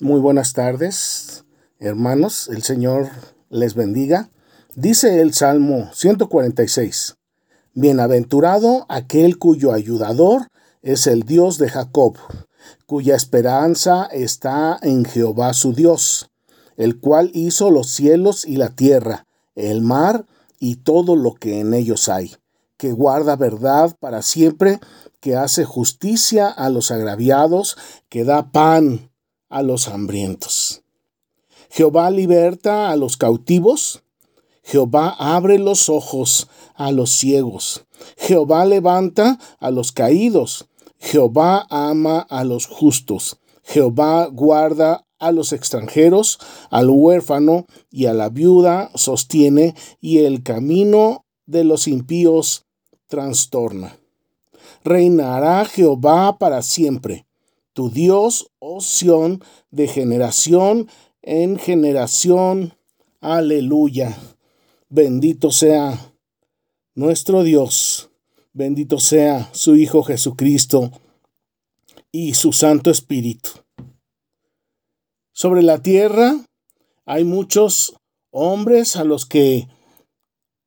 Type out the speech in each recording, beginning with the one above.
Muy buenas tardes, hermanos. El Señor les bendiga. Dice el Salmo 146. Bienaventurado aquel cuyo ayudador es el Dios de Jacob, cuya esperanza está en Jehová su Dios, el cual hizo los cielos y la tierra, el mar y todo lo que en ellos hay, que guarda verdad para siempre, que hace justicia a los agraviados, que da pan a los hambrientos. Jehová liberta a los cautivos, Jehová abre los ojos a los ciegos, Jehová levanta a los caídos, Jehová ama a los justos, Jehová guarda a los extranjeros, al huérfano y a la viuda sostiene, y el camino de los impíos trastorna. Reinará Jehová para siempre tu Dios, oh de generación en generación. Aleluya. Bendito sea nuestro Dios, bendito sea su Hijo Jesucristo y su Santo Espíritu. Sobre la tierra hay muchos hombres a los que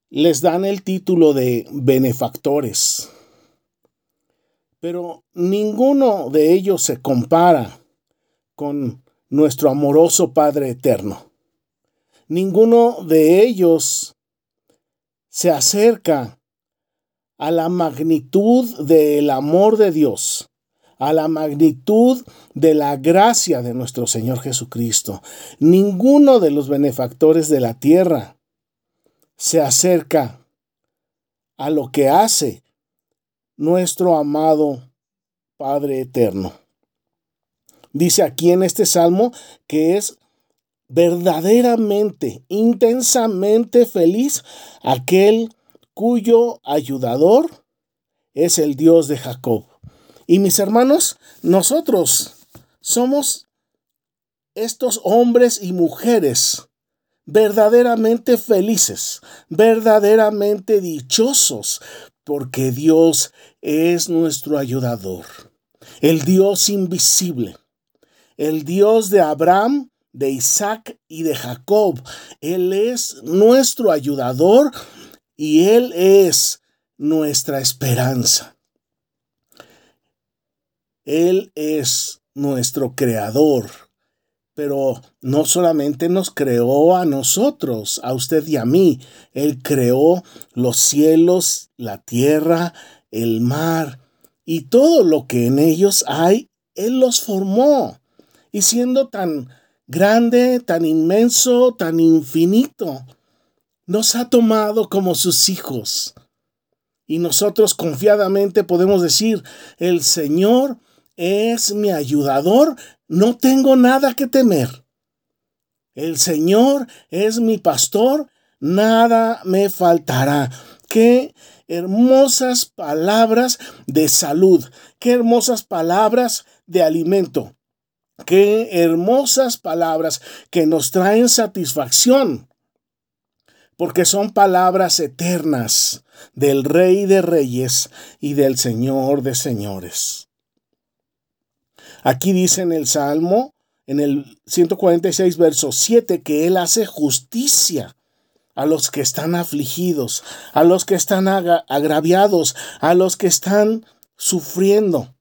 les dan el título de benefactores pero ninguno de ellos se compara con nuestro amoroso Padre Eterno. Ninguno de ellos se acerca a la magnitud del amor de Dios, a la magnitud de la gracia de nuestro Señor Jesucristo. Ninguno de los benefactores de la tierra se acerca a lo que hace nuestro amado Padre Eterno. Dice aquí en este salmo que es verdaderamente, intensamente feliz aquel cuyo ayudador es el Dios de Jacob. Y mis hermanos, nosotros somos estos hombres y mujeres verdaderamente felices, verdaderamente dichosos, porque Dios es nuestro ayudador, el Dios invisible, el Dios de Abraham, de Isaac y de Jacob. Él es nuestro ayudador y Él es nuestra esperanza. Él es nuestro creador pero no solamente nos creó a nosotros, a usted y a mí, Él creó los cielos, la tierra, el mar y todo lo que en ellos hay, Él los formó. Y siendo tan grande, tan inmenso, tan infinito, nos ha tomado como sus hijos. Y nosotros confiadamente podemos decir, el Señor es mi ayudador, no tengo nada que temer. El Señor es mi pastor, nada me faltará. Qué hermosas palabras de salud, qué hermosas palabras de alimento, qué hermosas palabras que nos traen satisfacción, porque son palabras eternas del Rey de Reyes y del Señor de Señores. Aquí dice en el Salmo, en el 146, verso 7, que Él hace justicia a los que están afligidos, a los que están agraviados, a los que están sufriendo.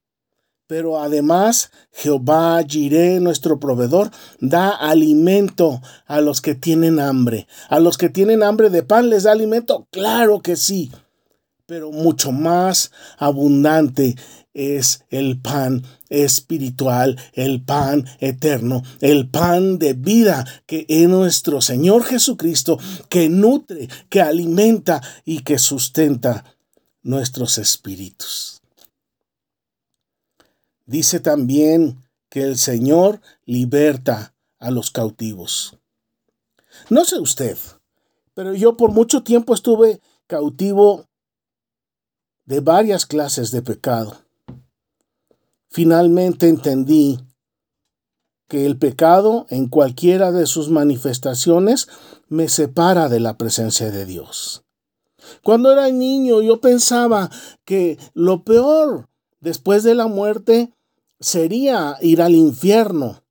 Pero además, Jehová Jiré, nuestro proveedor, da alimento a los que tienen hambre. A los que tienen hambre de pan les da alimento, claro que sí, pero mucho más abundante es el pan espiritual, el pan eterno, el pan de vida que es nuestro Señor Jesucristo, que nutre, que alimenta y que sustenta nuestros espíritus. Dice también que el Señor liberta a los cautivos. No sé usted, pero yo por mucho tiempo estuve cautivo de varias clases de pecado. Finalmente entendí que el pecado en cualquiera de sus manifestaciones me separa de la presencia de Dios. Cuando era niño yo pensaba que lo peor después de la muerte sería ir al infierno.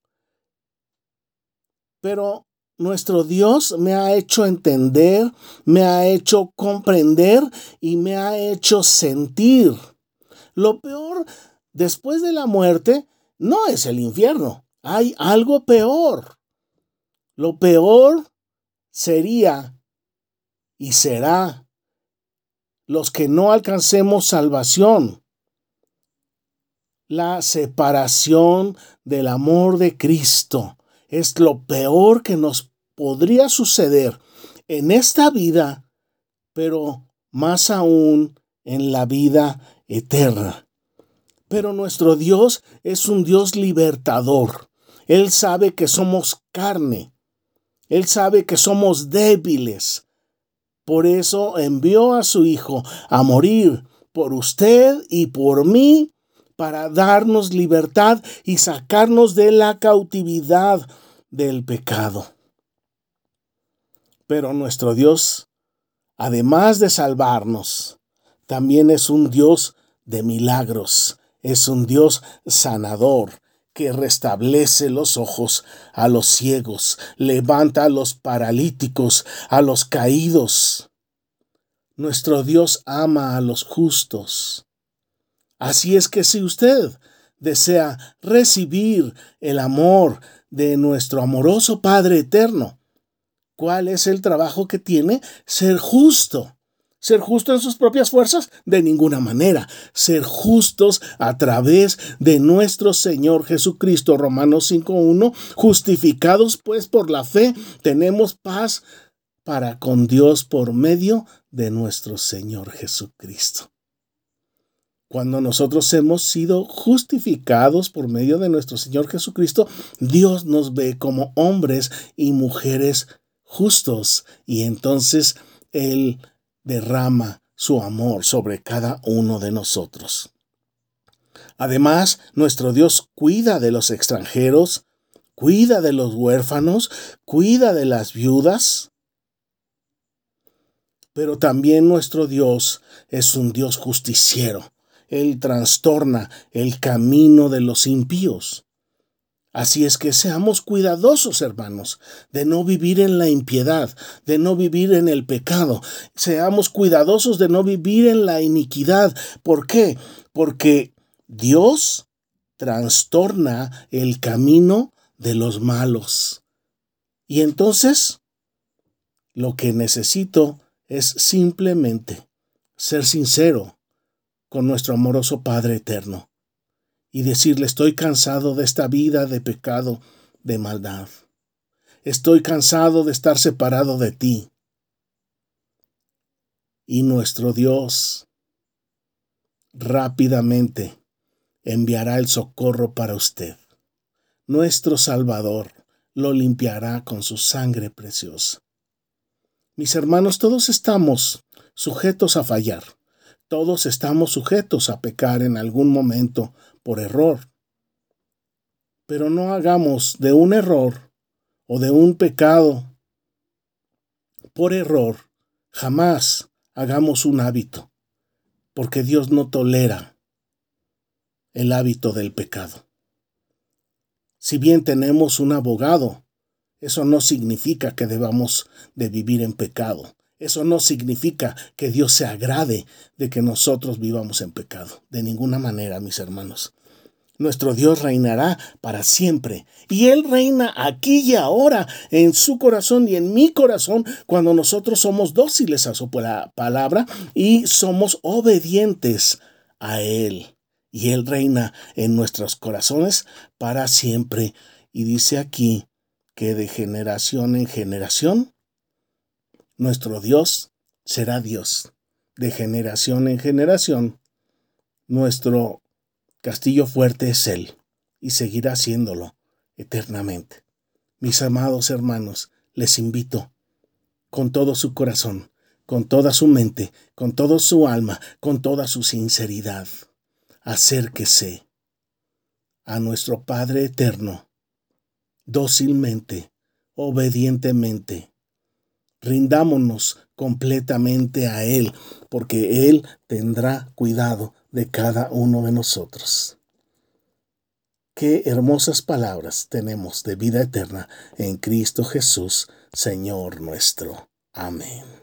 Pero nuestro Dios me ha hecho entender, me ha hecho comprender y me ha hecho sentir. Lo peor después de la muerte no es el infierno, hay algo peor. Lo peor sería y será los que no alcancemos salvación. La separación del amor de Cristo es lo peor que nos podría suceder en esta vida, pero más aún en la vida eterna. Pero nuestro Dios es un Dios libertador. Él sabe que somos carne. Él sabe que somos débiles. Por eso envió a su Hijo a morir por usted y por mí para darnos libertad y sacarnos de la cautividad del pecado. Pero nuestro Dios, además de salvarnos, también es un Dios de milagros, es un Dios sanador, que restablece los ojos a los ciegos, levanta a los paralíticos, a los caídos. Nuestro Dios ama a los justos. Así es que si usted desea recibir el amor de nuestro amoroso Padre Eterno, ¿cuál es el trabajo que tiene? Ser justo ¿Ser justo en sus propias fuerzas? De ninguna manera. Ser justos a través de nuestro Señor Jesucristo. Romanos 5.1. Justificados pues por la fe, tenemos paz para con Dios por medio de nuestro Señor Jesucristo. Cuando nosotros hemos sido justificados por medio de nuestro Señor Jesucristo, Dios nos ve como hombres y mujeres justos y entonces Él derrama su amor sobre cada uno de nosotros. Además, nuestro Dios cuida de los extranjeros, cuida de los huérfanos, cuida de las viudas. Pero también nuestro Dios es un Dios justiciero. Él trastorna el camino de los impíos. Así es que seamos cuidadosos, hermanos, de no vivir en la impiedad, de no vivir en el pecado. Seamos cuidadosos de no vivir en la iniquidad. ¿Por qué? Porque Dios trastorna el camino de los malos. Y entonces, lo que necesito es simplemente ser sincero con nuestro amoroso Padre eterno y decirle estoy cansado de esta vida de pecado, de maldad. Estoy cansado de estar separado de ti. Y nuestro Dios rápidamente enviará el socorro para usted. Nuestro Salvador lo limpiará con su sangre preciosa. Mis hermanos, todos estamos sujetos a fallar. Todos estamos sujetos a pecar en algún momento por error. Pero no hagamos de un error o de un pecado por error, jamás hagamos un hábito, porque Dios no tolera el hábito del pecado. Si bien tenemos un abogado, eso no significa que debamos de vivir en pecado. Eso no significa que Dios se agrade de que nosotros vivamos en pecado. De ninguna manera, mis hermanos. Nuestro Dios reinará para siempre. Y Él reina aquí y ahora, en su corazón y en mi corazón, cuando nosotros somos dóciles a su palabra y somos obedientes a Él. Y Él reina en nuestros corazones para siempre. Y dice aquí que de generación en generación nuestro Dios será Dios. De generación en generación, nuestro castillo fuerte es Él, y seguirá siéndolo eternamente. Mis amados hermanos, les invito, con todo su corazón, con toda su mente, con toda su alma, con toda su sinceridad, acérquese a nuestro Padre eterno, dócilmente, obedientemente, Rindámonos completamente a Él, porque Él tendrá cuidado de cada uno de nosotros. Qué hermosas palabras tenemos de vida eterna en Cristo Jesús, Señor nuestro. Amén.